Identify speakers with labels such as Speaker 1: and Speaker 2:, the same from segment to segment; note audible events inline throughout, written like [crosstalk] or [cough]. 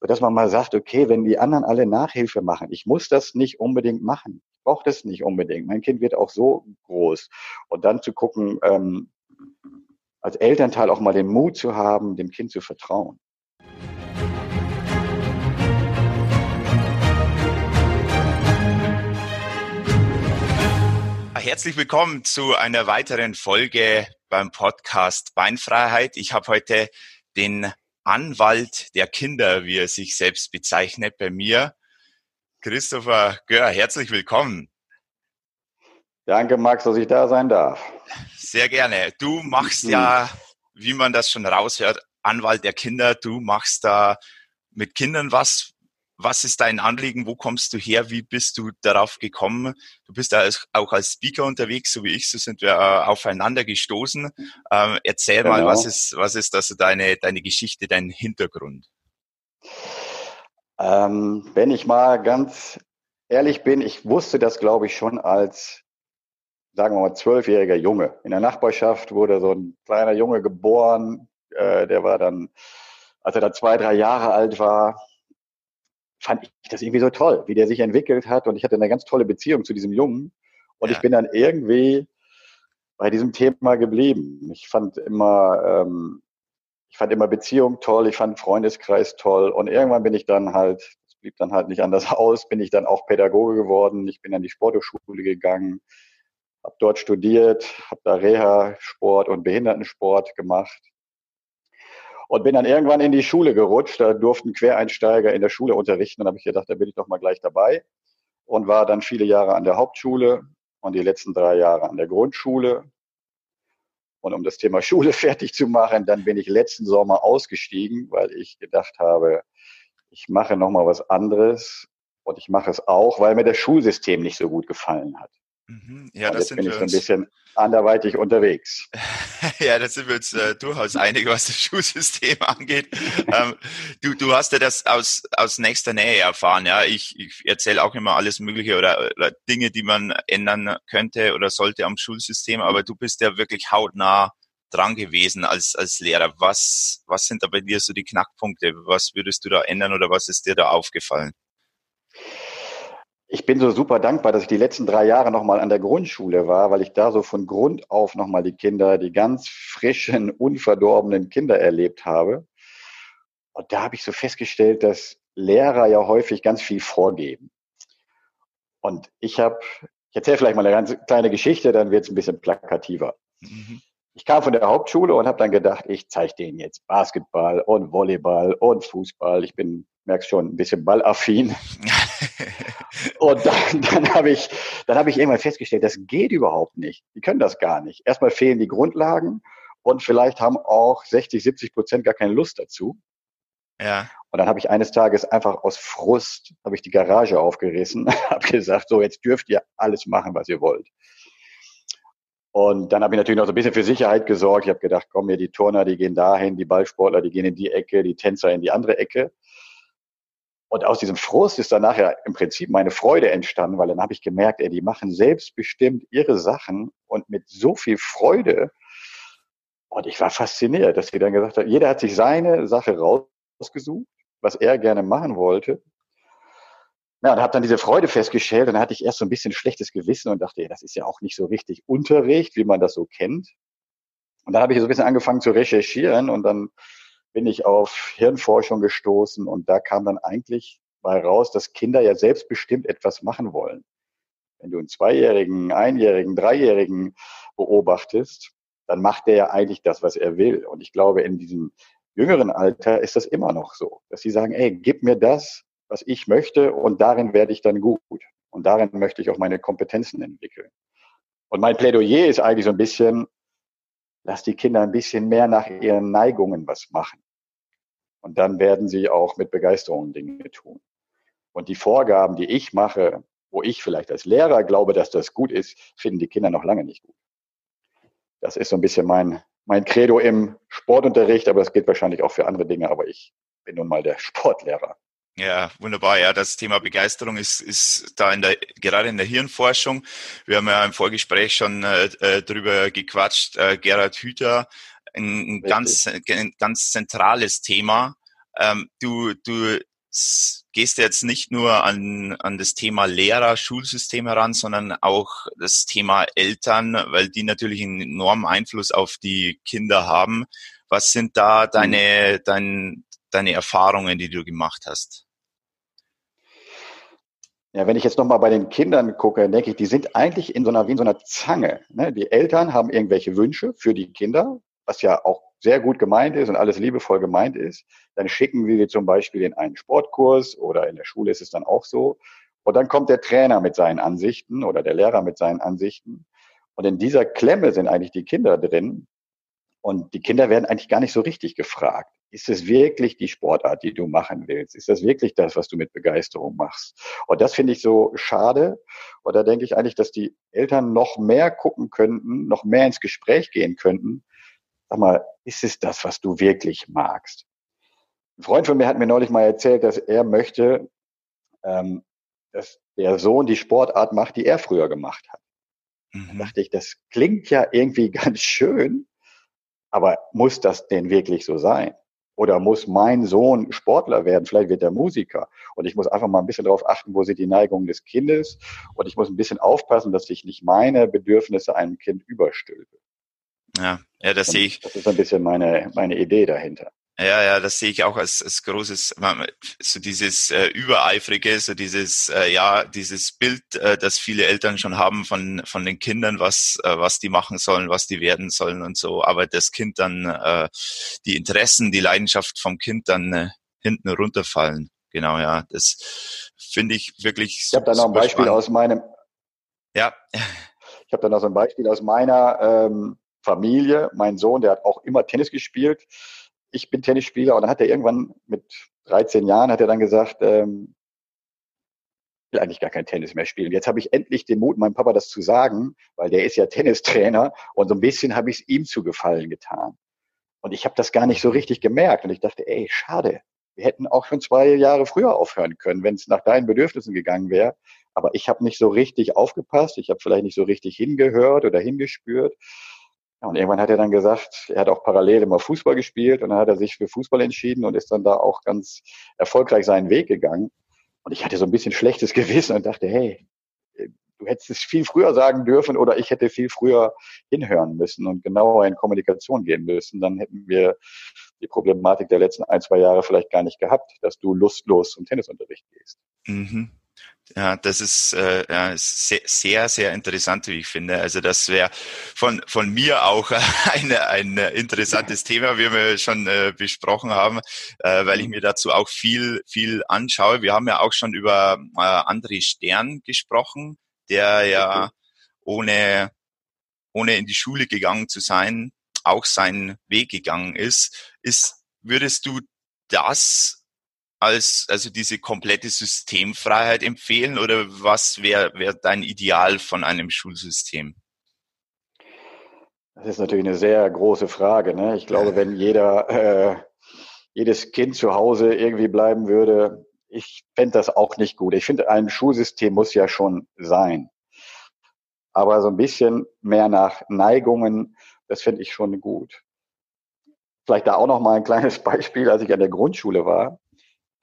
Speaker 1: dass man mal sagt, okay, wenn die anderen alle Nachhilfe machen, ich muss das nicht unbedingt machen. Ich brauche das nicht unbedingt. Mein Kind wird auch so groß. Und dann zu gucken, ähm, als Elternteil auch mal den Mut zu haben, dem Kind zu vertrauen.
Speaker 2: Herzlich willkommen zu einer weiteren Folge beim Podcast Beinfreiheit. Ich habe heute den Anwalt der Kinder, wie er sich selbst bezeichnet, bei mir. Christopher Gör, herzlich willkommen.
Speaker 1: Danke, Max, dass ich da sein darf.
Speaker 2: Sehr gerne. Du machst ja, wie man das schon raushört, Anwalt der Kinder. Du machst da mit Kindern was, was ist dein Anliegen? Wo kommst du her? Wie bist du darauf gekommen? Du bist da auch als Speaker unterwegs, so wie ich. So sind wir äh, aufeinander gestoßen. Ähm, erzähl genau. mal, was ist, was ist das deine, deine Geschichte, dein Hintergrund?
Speaker 1: Ähm, wenn ich mal ganz ehrlich bin, ich wusste das, glaube ich, schon als, sagen wir mal, zwölfjähriger Junge. In der Nachbarschaft wurde so ein kleiner Junge geboren, äh, der war dann, als er da zwei, drei Jahre alt war, fand ich das irgendwie so toll, wie der sich entwickelt hat. Und ich hatte eine ganz tolle Beziehung zu diesem Jungen. Und ja. ich bin dann irgendwie bei diesem Thema geblieben. Ich fand immer, ähm, ich fand immer Beziehung toll, ich fand Freundeskreis toll. Und irgendwann bin ich dann halt, es blieb dann halt nicht anders [laughs] aus, bin ich dann auch Pädagoge geworden. Ich bin an die Sporthochschule gegangen, habe dort studiert, habe da Reha, Sport und Behindertensport gemacht und bin dann irgendwann in die Schule gerutscht. Da durften Quereinsteiger in der Schule unterrichten. Und habe ich gedacht, da bin ich doch mal gleich dabei. Und war dann viele Jahre an der Hauptschule und die letzten drei Jahre an der Grundschule. Und um das Thema [laughs] Schule fertig zu machen, dann bin ich letzten Sommer ausgestiegen, weil ich gedacht habe, ich mache nochmal was anderes. Und ich mache es auch, weil mir das Schulsystem nicht so gut gefallen hat.
Speaker 2: Mhm. Ja, das sind
Speaker 1: bin wir ich so ein bisschen anderweitig unterwegs. [laughs]
Speaker 2: ja, da sind wir uns äh, durchaus einig, was das [laughs] Schulsystem angeht. ähm, du, du hast ja das aus, aus nächster Nähe erfahren. Ja, ich, ich erzähle auch immer alles Mögliche oder, oder Dinge, die man ändern könnte oder sollte am Schulsystem, aber du bist ja wirklich hautnah dran gewesen als, als Lehrer. Was, was sind da bei dir so die Knackpunkte? Was würdest du da ändern oder was ist dir da aufgefallen?
Speaker 1: Ich bin so super dankbar, dass ich die letzten drei Jahre nochmal an der Grundschule war, weil ich da so von Grund auf nochmal die Kinder, die ganz frischen, [laughs] unverdorbenen Kinder erlebt habe. Und da habe ich so festgestellt, dass Lehrer ja häufig ganz viel vorgeben. Und ich habe, ich erzähle vielleicht mal eine ganz kleine Geschichte, dann wird es ein bisschen plakativer. Mhm. Ich kam von der Hauptschule und habe dann gedacht, ich zeige denen jetzt Basketball und Volleyball und Fußball. Ich bin, merkst schon, ein bisschen ballaffin. [laughs] Und dann, [laughs] dann habe ich, dann habe ich irgendwann festgestellt, das geht überhaupt nicht. Die können das gar nicht. Erstmal fehlen die Grundlagen und vielleicht haben auch 60, 70 Prozent gar keine Lust dazu. Ja. Und dann habe ich eines Tages einfach aus Frust habe ich die Garage aufgerissen, [laughs] habe gesagt, so jetzt dürft ihr alles machen, was ihr wollt. Und dann habe ich natürlich noch so ein bisschen für Sicherheit gesorgt. Ich habe gedacht, komm mir die Turner, die gehen dahin, die Ballsportler, die gehen in die Ecke, die Tänzer in die andere Ecke. Und aus diesem Frust ist dann nachher im Prinzip meine Freude entstanden, weil dann habe ich gemerkt, ey, die machen selbstbestimmt ihre Sachen und mit so viel Freude. Und ich war fasziniert, dass sie dann gesagt haben, jeder hat sich seine Sache rausgesucht, was er gerne machen wollte. Ja, und habe dann diese Freude festgestellt und dann hatte ich erst so ein bisschen schlechtes Gewissen und dachte, ey, das ist ja auch nicht so richtig Unterricht, wie man das so kennt. Und dann habe ich so ein bisschen angefangen zu recherchieren und dann bin ich auf Hirnforschung gestoßen und da kam dann eigentlich mal raus, dass Kinder ja selbstbestimmt etwas machen wollen. Wenn du einen Zweijährigen, Einjährigen, Dreijährigen beobachtest, dann macht der ja eigentlich das, was er will. Und ich glaube, in diesem jüngeren Alter ist das immer noch so, dass sie sagen, ey, gib mir das, was ich möchte und darin werde ich dann gut. Und darin möchte ich auch meine Kompetenzen entwickeln. Und mein Plädoyer ist eigentlich so ein bisschen, lass die Kinder ein bisschen mehr nach ihren Neigungen was machen. Und dann werden sie auch mit Begeisterung Dinge tun. Und die Vorgaben, die ich mache, wo ich vielleicht als Lehrer glaube, dass das gut ist, finden die Kinder noch lange nicht gut. Das ist so ein bisschen mein, mein Credo im Sportunterricht, aber das gilt wahrscheinlich auch für andere Dinge, aber ich bin nun mal der [laughs] Sportlehrer.
Speaker 2: Ja, wunderbar. Ja, das Thema Begeisterung ist, ist da in der, gerade in der Hirnforschung. Wir haben ja im Vorgespräch schon äh, äh drüber gequatscht. Äh, Gerhard Hüther ein, ganz, ein ganz zentrales Thema. ähm, du, du gehst jetzt nicht nur an, an das Thema Lehrer, Schulsystem heran, sondern auch das Thema Eltern, weil die natürlich einen enormen Einfluss auf die Kinder haben. Was sind da deine, dein, deine Erfahrungen, die du gemacht hast?
Speaker 1: Ja, wenn ich jetzt nochmal bei den Kindern gucke, denke ich, die sind eigentlich in so einer, wie in so einer Zange. Ne? Die Eltern haben irgendwelche Wünsche für die Kinder, was ja auch sehr gut gemeint ist und alles liebevoll gemeint ist. Dann schicken wir sie zum Beispiel in einen Sportkurs oder in der Schule ist es dann auch so. Und dann kommt der Trainer mit seinen Ansichten oder der Lehrer mit seinen Ansichten. Und in dieser Klemme sind eigentlich die Kinder drin, und die Kinder werden eigentlich gar nicht so richtig gefragt. Ist es wirklich die Sportart, die du machen willst? Ist das wirklich das, was du mit Begeisterung machst? Und das finde ich so schade. Und da denke ich eigentlich, dass die Eltern noch mehr gucken könnten, noch mehr ins Gespräch gehen könnten. Sag mal, ist es das, was du wirklich magst? Ein Freund von mir hat mir neulich mal erzählt, dass er möchte, ähm, dass der Sohn die Sportart macht, die er früher gemacht hat. Mhm. Da dachte ich, das klingt ja irgendwie [laughs] ganz schön, aber muss das denn wirklich so sein? Oder muss mein Sohn Sportler werden? Vielleicht wird er Musiker. Und ich muss einfach mal ein bisschen darauf achten, wo sind die Neigungen des Kindes. Und ich muss ein bisschen aufpassen, dass ich nicht meine Bedürfnisse einem Kind überstülpe.
Speaker 2: Ja, ja, das sehe ich.
Speaker 1: Das ist ein bisschen meine, meine Idee dahinter.
Speaker 2: Ja, ja, das sehe ich auch als, als großes, so dieses äh, übereifrige, so dieses, äh, ja, dieses Bild, äh, das viele Eltern schon haben von von den Kindern, was äh, was die machen sollen, was die werden sollen und so, aber das Kind dann äh, die Interessen, die Leidenschaft vom Kind dann äh, hinten runterfallen. Genau, ja, das finde ich wirklich.
Speaker 1: Ich habe da noch ein Beispiel spannend. aus meinem.
Speaker 2: Ja.
Speaker 1: Ich habe da noch so ein Beispiel aus meiner ähm, Familie. Mein Sohn, der hat auch immer Tennis gespielt ich bin Tennisspieler und dann hat er irgendwann mit 13 Jahren hat er dann gesagt, ähm, will eigentlich gar kein Tennis mehr spielen. Jetzt habe ich endlich den Mut, meinem Papa das zu sagen, weil der ist ja Tennistrainer und so ein bisschen habe ich es ihm zu gefallen getan. Und ich habe das gar nicht so richtig gemerkt und ich dachte, ey, schade. Wir hätten auch schon zwei Jahre früher aufhören können, wenn es nach deinen Bedürfnissen gegangen wäre. Aber ich habe nicht so richtig aufgepasst, ich habe vielleicht nicht so richtig hingehört oder hingespürt. Ja, und irgendwann hat er dann gesagt, er hat auch parallel immer Fußball gespielt und dann hat er sich für Fußball entschieden und ist dann da auch ganz erfolgreich seinen Weg gegangen. Und ich hatte so ein bisschen schlechtes [laughs] Gewissen und dachte, hey, du hättest es viel früher sagen dürfen oder ich hätte viel früher hinhören müssen und genauer in Kommunikation gehen müssen. Dann hätten wir die Problematik der letzten ein, zwei Jahre vielleicht gar nicht gehabt, dass du lustlos zum Tennisunterricht gehst.
Speaker 2: Mhm. Ja, das ist äh, ja, sehr, sehr, sehr interessant, wie ich finde. Also das wäre von, von mir auch [laughs] ein, ein interessantes Thema, wie wir schon äh, besprochen haben, äh, weil ich mir dazu auch viel, viel anschaue. Wir haben ja auch schon über äh, André Stern gesprochen, der ja ohne, ohne in die Schule gegangen zu sein, auch seinen Weg gegangen ist. Ist, würdest du das als also diese komplette Systemfreiheit empfehlen oder was wäre wär dein Ideal von einem Schulsystem?
Speaker 1: Das ist natürlich eine sehr große Frage. Ne? Ich glaube, wenn jeder, äh, jedes Kind zu Hause irgendwie bleiben würde, ich fände das auch nicht gut. Ich finde, ein Schulsystem muss ja schon sein. Aber so ein bisschen mehr nach Neigungen, das finde ich schon gut. Vielleicht da auch noch mal ein kleines [laughs] Beispiel, als ich an der Grundschule war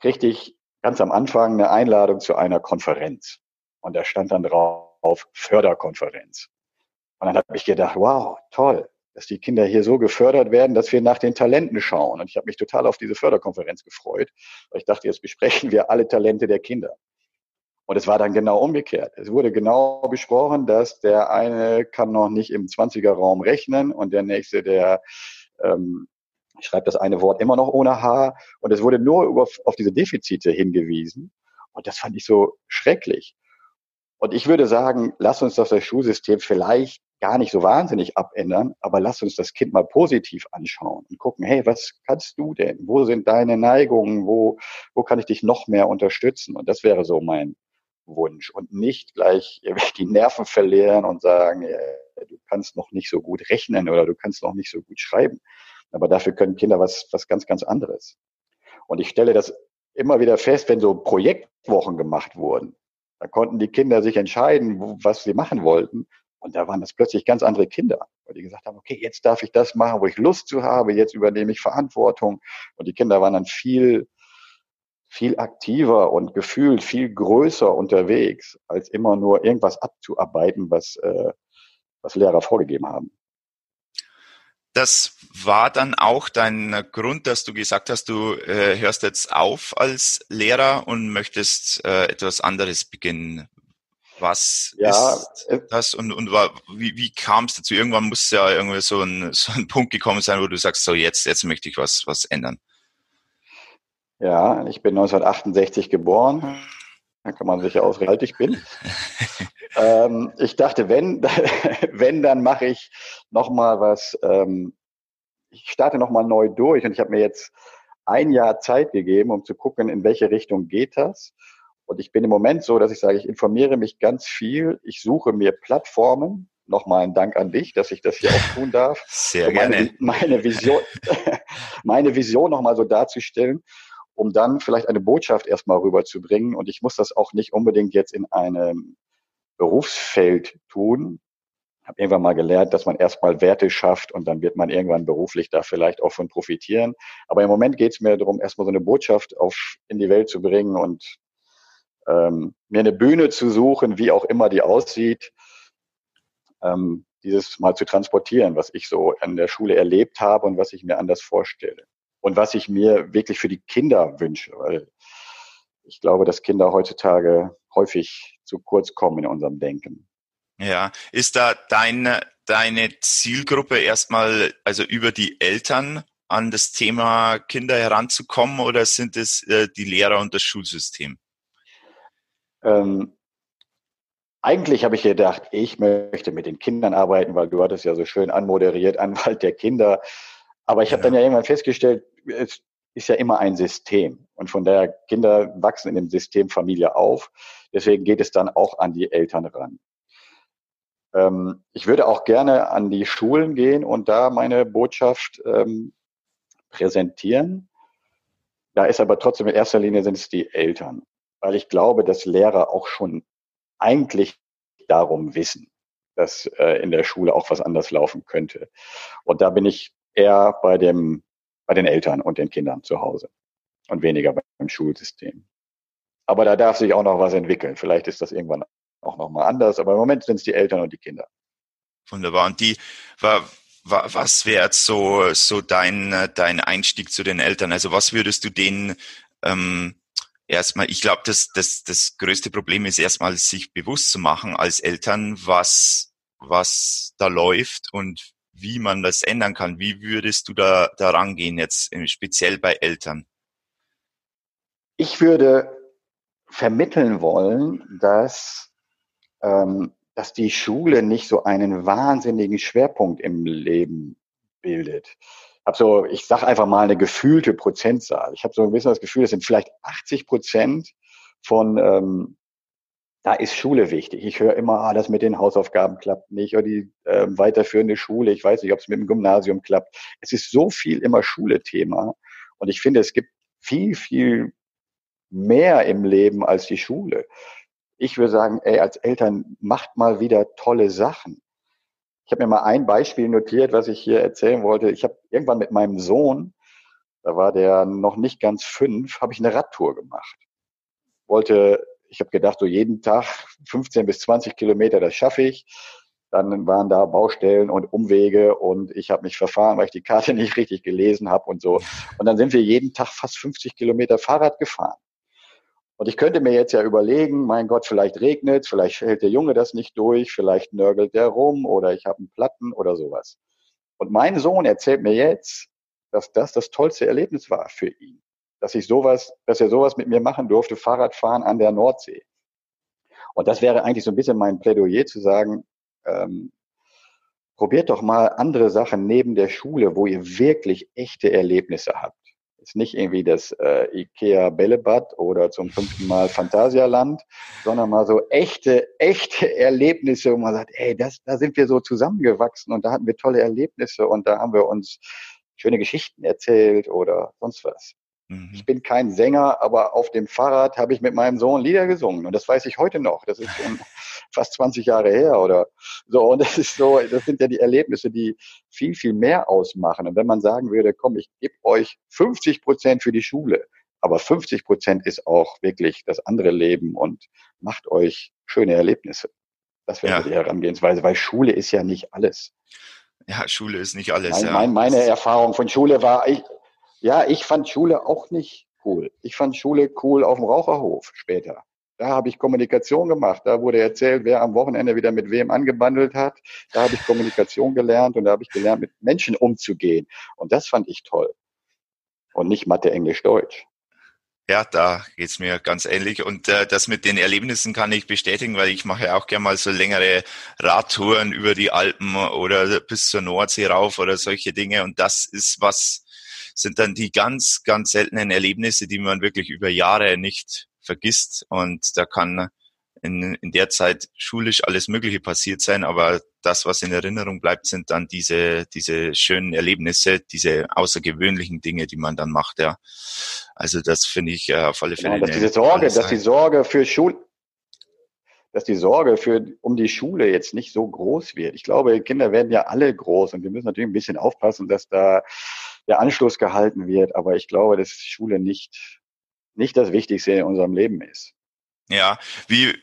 Speaker 1: kriegte ich ganz am Anfang eine Einladung zu einer Konferenz. Und da stand dann drauf Förderkonferenz. Und dann habe ich gedacht, wow, toll, dass die Kinder hier so gefördert werden, dass wir nach den Talenten schauen. Und ich habe mich total auf diese Förderkonferenz gefreut, weil ich dachte, jetzt besprechen wir alle Talente der Kinder. Und es war dann genau umgekehrt. Es wurde genau besprochen, dass der eine kann noch nicht im 20er-Raum rechnen und der nächste, der ähm, ich schreibe das eine Wort immer noch ohne H und es wurde nur auf, auf diese Defizite hingewiesen und das fand ich so schrecklich. Und ich würde sagen, lass uns das, das Schulsystem vielleicht gar nicht so wahnsinnig abändern, aber lass uns das Kind mal positiv anschauen und gucken, hey, was kannst du denn? Wo sind deine Neigungen? Wo, wo kann ich dich noch mehr unterstützen? Und das wäre so mein Wunsch und nicht gleich die Nerven verlieren und sagen, du kannst noch nicht so gut rechnen oder du kannst noch nicht so gut schreiben. Aber dafür können Kinder was, was ganz, ganz anderes. Und ich stelle das immer wieder fest, wenn so Projektwochen gemacht wurden. Da konnten die Kinder sich entscheiden, was sie machen wollten. Und da waren das plötzlich ganz andere Kinder. weil die gesagt haben, okay, jetzt darf ich das machen, wo ich Lust zu habe, jetzt übernehme ich Verantwortung. Und die Kinder waren dann viel, viel aktiver und gefühlt viel größer unterwegs, als immer nur irgendwas abzuarbeiten, was, äh, was Lehrer vorgegeben haben.
Speaker 2: Das war dann auch dein Grund, dass du gesagt hast, du äh, hörst jetzt auf als Lehrer und möchtest äh, etwas anderes beginnen. Was ja, ist äh, das und, und war, wie, wie kam es dazu? Irgendwann muss ja irgendwie so ein, [laughs] so ein Punkt gekommen sein, wo du sagst, so jetzt, jetzt möchte ich was, was ändern.
Speaker 1: Ja, ich bin 1968 geboren. Da kann man sich ja ausrechnen, wie alt ich bin. [laughs] ähm, ich dachte, wenn, [laughs] wenn, dann mache ich nochmal was, ähm, ich starte nochmal neu durch und ich habe mir jetzt ein Jahr Zeit gegeben, um zu gucken, in welche Richtung geht das. Und ich bin im Moment so, dass ich sage, ich informiere mich ganz viel. Ich suche mir Plattformen. Nochmal ein Dank an dich, dass ich das hier auch tun darf. [laughs]
Speaker 2: Sehr um meine,
Speaker 1: gerne. Meine Vision, [laughs] meine Vision nochmal so darzustellen um dann vielleicht eine Botschaft erstmal rüberzubringen. Und ich muss das auch nicht unbedingt jetzt in einem Berufsfeld tun. Ich habe irgendwann mal gelernt, dass man erstmal Werte schafft und dann wird man irgendwann beruflich da vielleicht auch von profitieren. Aber im Moment geht es mir darum, erstmal so eine Botschaft auf in die Welt zu bringen und ähm, mir eine Bühne zu suchen, wie auch immer die aussieht, ähm, dieses mal zu transportieren, was ich so an der Schule erlebt habe und was ich mir anders vorstelle und was ich mir wirklich für die Kinder wünsche, weil ich glaube, dass Kinder heutzutage häufig zu kurz kommen in unserem Denken.
Speaker 2: Ja, ist da deine, deine Zielgruppe erstmal, also über die Eltern an das Thema Kinder heranzukommen oder sind es äh, die Lehrer und das Schulsystem?
Speaker 1: Ähm, eigentlich habe ich gedacht, ich möchte mit den Kindern arbeiten, weil du hattest ja so schön anmoderiert, [laughs] Anwalt der Kinder. Aber ich habe dann ja irgendwann festgestellt, es ist ja immer ein System. Und von daher, Kinder wachsen in dem System Familie auf. Deswegen geht es dann auch an die Eltern ran. Ähm, ich würde auch gerne an die Schulen gehen und da meine Botschaft ähm, präsentieren. Da ist aber trotzdem in erster Linie sind es die Eltern, weil ich glaube, dass Lehrer auch schon eigentlich darum wissen, dass äh, in der Schule auch was anders laufen könnte. Und da bin ich eher bei dem, bei den Eltern und den Kindern zu Hause und weniger beim Schulsystem. Aber da darf sich auch noch was entwickeln. Vielleicht ist das irgendwann auch noch mal anders, aber im Moment sind es die Eltern und die Kinder.
Speaker 2: Wunderbar. Und die, war, war, was wäre jetzt so, so dein, dein Einstieg zu den Eltern? Also was würdest du denen ähm, erstmal, ich glaube, das, das, das größte Problem ist erstmal, sich bewusst zu machen als Eltern, was, was da läuft und wie man das ändern kann. Wie würdest du da, da rangehen jetzt, speziell bei Eltern?
Speaker 1: Ich würde vermitteln wollen, dass, ähm, dass die Schule nicht so einen wahnsinnigen Schwerpunkt im Leben bildet. Hab so, ich sage einfach mal eine gefühlte Prozentzahl. Ich habe so ein bisschen das Gefühl, es sind vielleicht 80 Prozent von ähm, da ist Schule wichtig. Ich höre immer, ah, das mit den Hausaufgaben klappt nicht oder die äh, weiterführende Schule. Ich weiß nicht, ob es mit dem Gymnasium klappt. Es ist so viel immer Schule-Thema. Und ich finde, es gibt viel, viel mehr im Leben als die Schule. Ich würde sagen, ey, als Eltern macht mal wieder tolle Sachen. Ich habe mir mal ein Beispiel notiert, was ich hier erzählen wollte. Ich habe irgendwann mit meinem Sohn, da war der noch nicht ganz fünf, habe ich eine Radtour gemacht. Wollte ich habe gedacht, so jeden Tag 15 bis 20 Kilometer, das schaffe ich. Dann waren da Baustellen und Umwege und ich habe mich verfahren, weil ich die Karte [laughs] nicht richtig gelesen habe und so. Und dann sind wir jeden Tag fast 50 Kilometer Fahrrad gefahren. Und ich könnte mir jetzt ja überlegen, mein Gott, vielleicht regnet vielleicht hält der Junge das nicht durch, vielleicht nörgelt der rum oder ich habe einen Platten oder sowas. Und mein Sohn erzählt mir jetzt, dass das das tollste Erlebnis war für ihn dass ich sowas, dass er sowas mit mir machen durfte, Fahrradfahren an der Nordsee. Und das wäre eigentlich so ein bisschen mein Plädoyer zu sagen, ähm, probiert doch mal andere Sachen neben der Schule, wo ihr wirklich echte Erlebnisse habt. Ist nicht irgendwie das äh, Ikea Bällebad oder zum fünften Mal Phantasialand, sondern mal so echte, echte Erlebnisse, wo man sagt, ey, das, da sind wir so zusammengewachsen und da hatten wir tolle Erlebnisse und da haben wir uns schöne Geschichten erzählt oder sonst was. Mhm. Ich bin kein Sänger, aber auf dem Fahrrad habe ich mit meinem Sohn Lieder gesungen und das weiß ich heute noch. Das ist schon [laughs] fast 20 Jahre her oder so. Und das ist so, das sind ja die Erlebnisse, die viel, viel mehr ausmachen. Und wenn man sagen würde, komm, ich gebe euch 50 Prozent für die Schule, aber 50 Prozent ist auch wirklich das andere Leben und macht euch schöne Erlebnisse. Das wäre ja. die Herangehensweise, weil Schule ist ja nicht alles.
Speaker 2: Ja, Schule ist nicht alles.
Speaker 1: Mein,
Speaker 2: ja.
Speaker 1: mein, meine Erfahrung von Schule war, ich, ja, ich fand Schule auch nicht cool. Ich fand Schule cool auf dem Raucherhof später. Da habe ich Kommunikation gemacht. Da wurde erzählt, wer am Wochenende wieder mit wem angebandelt hat. Da habe ich Kommunikation gelernt und da habe ich gelernt, mit Menschen umzugehen. Und das fand ich toll. Und nicht Mathe, Englisch, Deutsch.
Speaker 2: Ja, da geht's mir ganz ähnlich. Und äh, das mit den Erlebnissen kann ich bestätigen, weil ich mache auch gerne mal so längere Radtouren über die Alpen oder bis zur Nordsee rauf oder solche Dinge. Und das ist was, sind dann die ganz, ganz seltenen Erlebnisse, die man wirklich über Jahre nicht vergisst. Und da kann in, in der Zeit schulisch alles Mögliche passiert sein, aber das, was in Erinnerung bleibt, sind dann diese, diese schönen Erlebnisse, diese außergewöhnlichen Dinge, die man dann macht, ja. Also das finde ich äh, auf alle Fälle.
Speaker 1: Genau, dass diese Sorge, dass die Sorge für Schul, dass die Sorge für, um die Schule jetzt nicht so groß wird. Ich glaube, Kinder werden ja alle groß und wir müssen natürlich ein bisschen aufpassen, dass da der Anschluss gehalten wird. Aber ich glaube, dass Schule nicht, nicht das Wichtigste in unserem Leben ist.
Speaker 2: Ja, wie,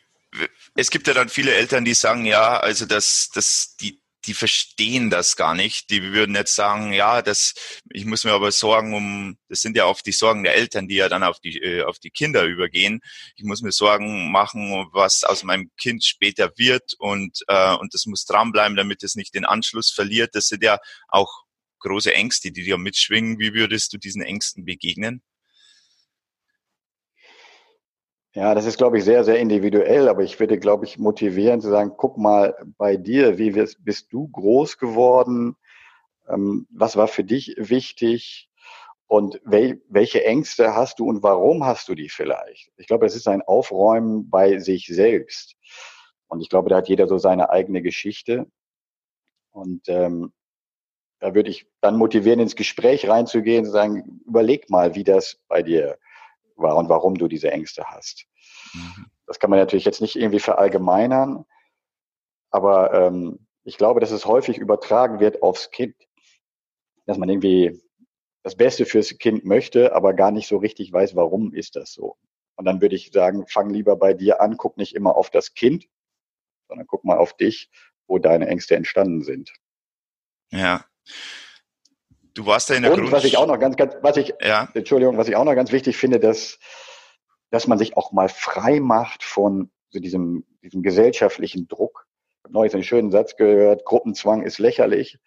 Speaker 2: es gibt ja dann viele Eltern, die sagen, ja, also das, das, die, die verstehen das gar nicht. Die würden jetzt sagen, ja, das, ich muss mir aber Sorgen um, das sind ja oft die Sorgen der Eltern, die ja dann auf die, äh, auf die Kinder übergehen. Ich muss mir Sorgen machen, was aus meinem Kind später wird und, äh, und das muss dranbleiben, damit es nicht den Anschluss verliert. Das sind ja auch große Ängste, die dir mitschwingen. Wie würdest du diesen Ängsten begegnen?
Speaker 1: Ja, das ist, glaube ich, sehr, sehr individuell, aber ich würde, glaube ich, motivieren zu sagen, guck mal bei dir, wie bist du groß geworden? Ähm, was war für dich wichtig? Und wel, welche Ängste hast du und warum hast du die vielleicht? Ich glaube, es ist ein Aufräumen bei sich selbst. Und ich glaube, da hat jeder so seine eigene Geschichte. Und ähm, da würde ich dann motivieren, ins Gespräch reinzugehen, zu sagen, überleg mal, wie das bei dir war und warum du diese Ängste hast. Mhm. Das kann man natürlich jetzt nicht irgendwie verallgemeinern, aber ähm, ich glaube, dass es häufig übertragen wird aufs Kind, dass man irgendwie das Beste fürs Kind möchte, aber gar nicht so richtig weiß, warum ist das so. Und dann würde ich sagen, fang lieber bei dir an, guck nicht immer auf das Kind, sondern guck mal auf dich, wo deine Ängste entstanden sind.
Speaker 2: Ja. Du warst ja in der
Speaker 1: Und was ich auch noch ganz, ganz, was ich, ja. Entschuldigung, was ich auch noch ganz wichtig finde, dass, dass man sich auch mal frei macht von so diesem, diesem gesellschaftlichen Druck. Ich habe neulich einen schönen Satz gehört, Gruppenzwang ist lächerlich.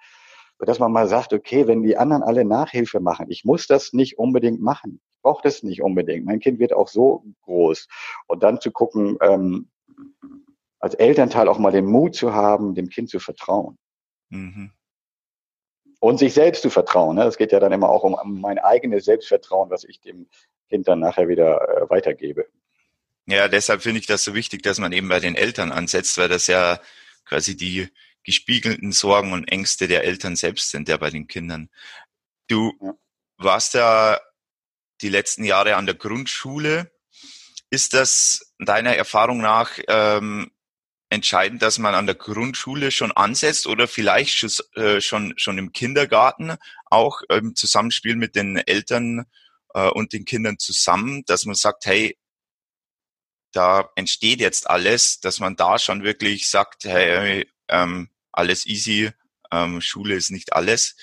Speaker 1: Dass man mal sagt, okay, wenn die anderen alle Nachhilfe machen, ich muss das nicht unbedingt machen. Ich brauche das nicht unbedingt. Mein Kind wird auch so groß. Und dann zu gucken, ähm, als Elternteil auch mal den Mut zu haben, dem Kind zu vertrauen. Mhm und sich selbst zu vertrauen. Ne? Es geht ja dann immer auch um, mein eigenes Selbstvertrauen, was ich dem Kind dann nachher wieder äh, weitergebe.
Speaker 2: Ja, deshalb finde ich das so wichtig, dass man eben bei den Eltern ansetzt, weil das ja quasi die gespiegelten Sorgen und Ängste der Eltern selbst sind, ja bei den Kindern. Du ja. warst ja die letzten Jahre an der Grundschule. Ist das deiner Erfahrung nach ähm, entscheidend, dass man an der Grundschule schon ansetzt oder vielleicht schon, äh, schon, schon im Kindergarten auch im Zusammenspiel mit den Eltern äh, und den Kindern zusammen, dass man sagt, hey, da entsteht jetzt alles, dass man da schon wirklich sagt, hey, ähm, alles easy, ähm, Schule ist nicht alles.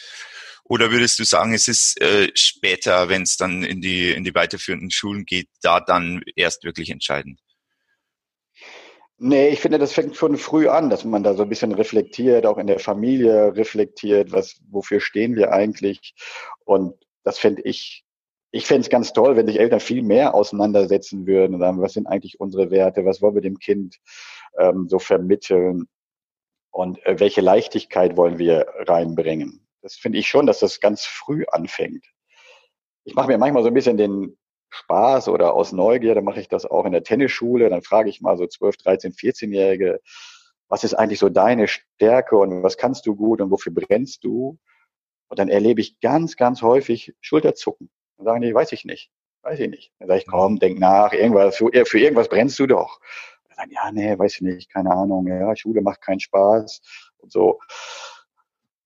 Speaker 2: Oder würdest du sagen, es ist äh, später, wenn es dann in die, in die weiterführenden Schulen geht, da dann erst wirklich entscheidend?
Speaker 1: Nee, ich finde, das fängt schon früh an, dass man da so ein bisschen reflektiert, auch in der Familie reflektiert, was, wofür stehen wir eigentlich? Und das fände ich, ich fände es ganz toll, wenn sich Eltern viel mehr auseinandersetzen würden und sagen, was sind eigentlich unsere Werte, was wollen wir dem Kind ähm, so vermitteln und äh, welche Leichtigkeit wollen wir reinbringen. Das finde ich schon, dass das ganz früh anfängt. Ich mache mir manchmal so ein bisschen den Spaß oder aus Neugier, dann mache ich das auch in der Tennisschule, dann frage ich mal so 12, 13, 14-Jährige, was ist eigentlich so deine Stärke und was kannst du gut und wofür brennst du? Und dann erlebe ich ganz, ganz häufig Schulterzucken. Dann sagen die, weiß ich nicht. Weiß ich nicht. Dann sage ich, komm, denk nach, irgendwas, für, für irgendwas brennst du doch. Dann sagen, ja, nee, weiß ich nicht, keine Ahnung, ja, Schule macht keinen Spaß und so.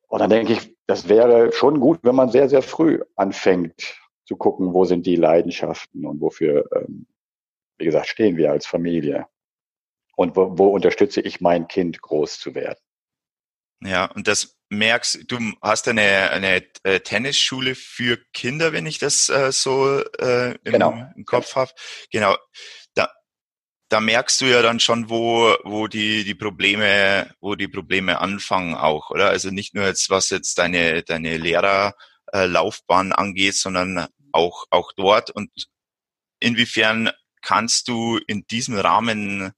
Speaker 1: Und dann denke ich, das wäre schon gut, wenn man sehr, sehr früh anfängt zu gucken, wo sind die Leidenschaften und wofür, ähm, wie gesagt, stehen wir als Familie. Und wo, wo unterstütze ich mein Kind, groß zu werden.
Speaker 2: Ja, und das merkst du, hast eine, eine äh, Tennisschule für Kinder, wenn ich das äh, so äh, im, genau. im Kopf habe. Genau. Da, da merkst du ja dann schon, wo, wo die, die Probleme, wo die Probleme anfangen auch, oder? Also nicht nur jetzt, was jetzt deine, deine Lehrerlaufbahn angeht, sondern auch, auch dort. Und inwiefern kannst du in diesem Rahmen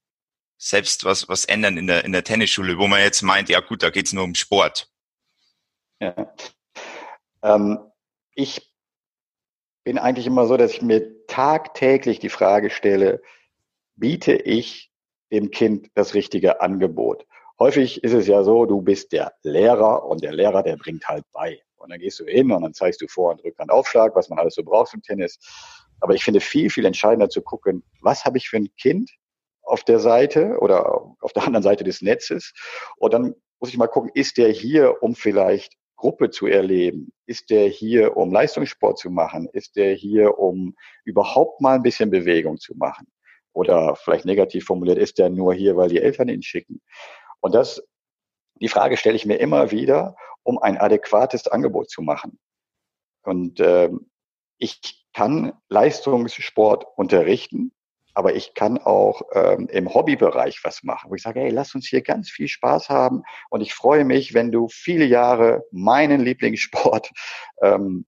Speaker 2: selbst was, was ändern in der, in der Tennisschule, wo man jetzt meint, ja gut, da geht's nur um Sport?
Speaker 1: Ja. Ähm, ich bin eigentlich immer so, dass ich mir tagtäglich die Frage stelle, biete ich dem Kind das richtige Angebot? Häufig ist es ja so, du bist der Lehrer und der Lehrer, der bringt halt bei. Und dann gehst du hin und dann zeigst du Vor- und Rückhandaufschlag, was man alles so braucht im Tennis. Aber ich finde viel, viel entscheidender zu gucken, was habe ich für ein Kind auf der Seite oder auf der anderen Seite des Netzes. Und dann muss ich mal gucken, ist der hier, um vielleicht Gruppe zu erleben? Ist der hier, um Leistungssport zu machen? Ist der hier, um überhaupt mal ein bisschen Bewegung zu machen? Oder vielleicht negativ formuliert, ist der nur hier, weil die Eltern ihn schicken? Und das, die Frage stelle ich mir immer wieder, um ein adäquates Angebot zu machen. Und ähm, ich kann Leistungssport unterrichten, aber ich kann auch ähm, im Hobbybereich was machen, wo ich sage, hey, lass uns hier ganz viel Spaß haben und ich freue mich, wenn du viele Jahre meinen Lieblingssport [laughs] ähm,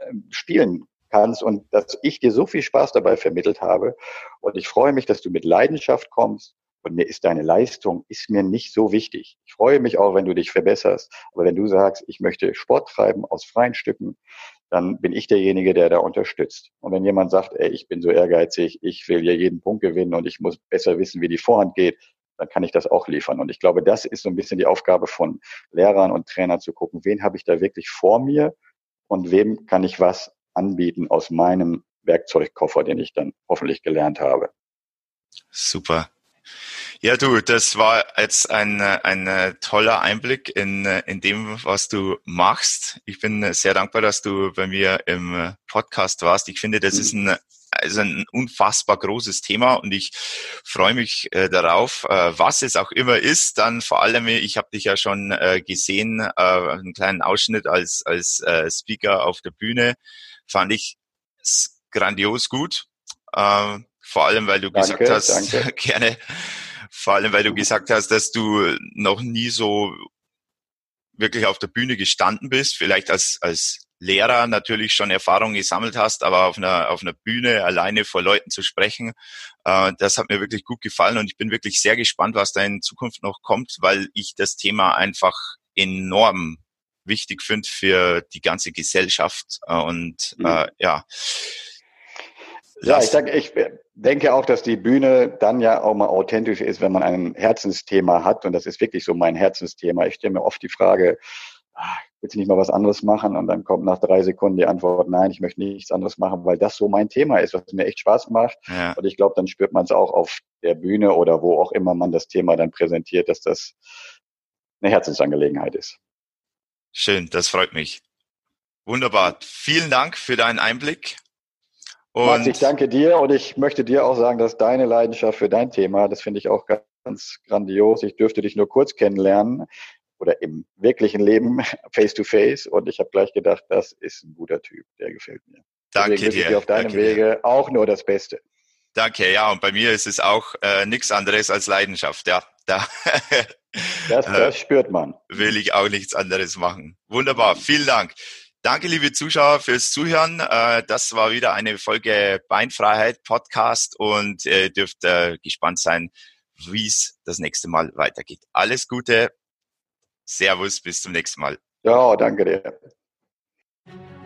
Speaker 1: ähm spielen kannst und dass ich dir so viel Spaß dabei vermittelt habe. Und ich freue mich, dass du mit Leidenschaft kommst. Und mir ist deine Leistung, ist mir nicht so wichtig. Ich freue mich auch, wenn du dich verbesserst. Aber wenn du sagst, ich möchte Sport treiben aus freien Stücken, dann bin ich derjenige, der da unterstützt. Und wenn jemand sagt, ey, ich bin so ehrgeizig, ich will ja jeden Punkt gewinnen und ich muss besser wissen, wie die Vorhand geht, dann kann ich das auch liefern. Und ich glaube, das ist so ein bisschen die Aufgabe von Lehrern und Trainern zu gucken, wen habe ich da wirklich vor mir und wem kann ich was anbieten aus meinem Werkzeugkoffer, den ich dann hoffentlich gelernt habe.
Speaker 2: Super. Ja, du, das war jetzt ein, ein toller Einblick in, in dem, was du machst. Ich bin sehr dankbar, dass du bei mir im Podcast warst. Ich finde, das ist ein, also ein unfassbar großes Thema und ich freue mich äh, darauf, äh, was es auch immer ist. Dann vor allem, ich habe dich ja schon äh, gesehen, äh, einen kleinen Ausschnitt als, als äh, Speaker auf der Bühne fand ich grandios gut. Äh, vor allem, weil du danke, gesagt hast, danke. [laughs] gerne, vor allem, weil du gesagt hast, dass du noch nie so wirklich auf der Bühne gestanden bist, vielleicht als, als Lehrer natürlich schon Erfahrungen gesammelt hast, aber auf einer, auf einer Bühne alleine vor Leuten zu sprechen, äh, das hat mir wirklich gut gefallen und ich bin wirklich sehr gespannt, was da in Zukunft noch kommt, weil ich das Thema einfach enorm wichtig finde für die ganze Gesellschaft. Äh, und mhm. äh, ja.
Speaker 1: Ja, ich, sag, ich denke auch, dass die Bühne dann ja auch mal authentisch ist, wenn man ein Herzensthema hat. Und das ist wirklich so mein Herzensthema. Ich stelle mir oft die Frage, ah, willst du nicht mal was anderes machen? Und dann kommt nach drei Sekunden die Antwort, nein, ich möchte nichts anderes machen, weil das so mein Thema ist, was mir echt Spaß macht. Ja. Und ich glaube, dann spürt man es auch auf der Bühne oder wo auch immer man das Thema dann präsentiert, dass das eine Herzensangelegenheit ist.
Speaker 2: Schön, das freut mich. Wunderbar. Vielen Dank für deinen Einblick.
Speaker 1: Und Max, ich danke dir und ich möchte dir auch sagen, dass deine Leidenschaft für dein Thema, das finde ich auch ganz grandios. Ich dürfte dich nur kurz kennenlernen oder im wirklichen Leben face to face und ich habe gleich gedacht, das ist ein guter Typ, der gefällt mir.
Speaker 2: Danke Deswegen dir.
Speaker 1: dir auf deinem Wege dir. auch nur das Beste.
Speaker 2: Danke, ja, und bei mir ist es auch äh, nichts anderes als Leidenschaft, ja. Da
Speaker 1: das, [laughs] das äh, spürt man.
Speaker 2: Will ich auch nichts anderes machen. Wunderbar, vielen Dank. Danke, liebe Zuschauer, fürs Zuhören. Äh, das war wieder eine Folge Beinfreiheit Podcast und ihr dürft äh, gespannt sein, wie es das nächste Mal weitergeht. Alles Gute. Servus, bis zum nächsten Mal.
Speaker 1: Ja, danke dir.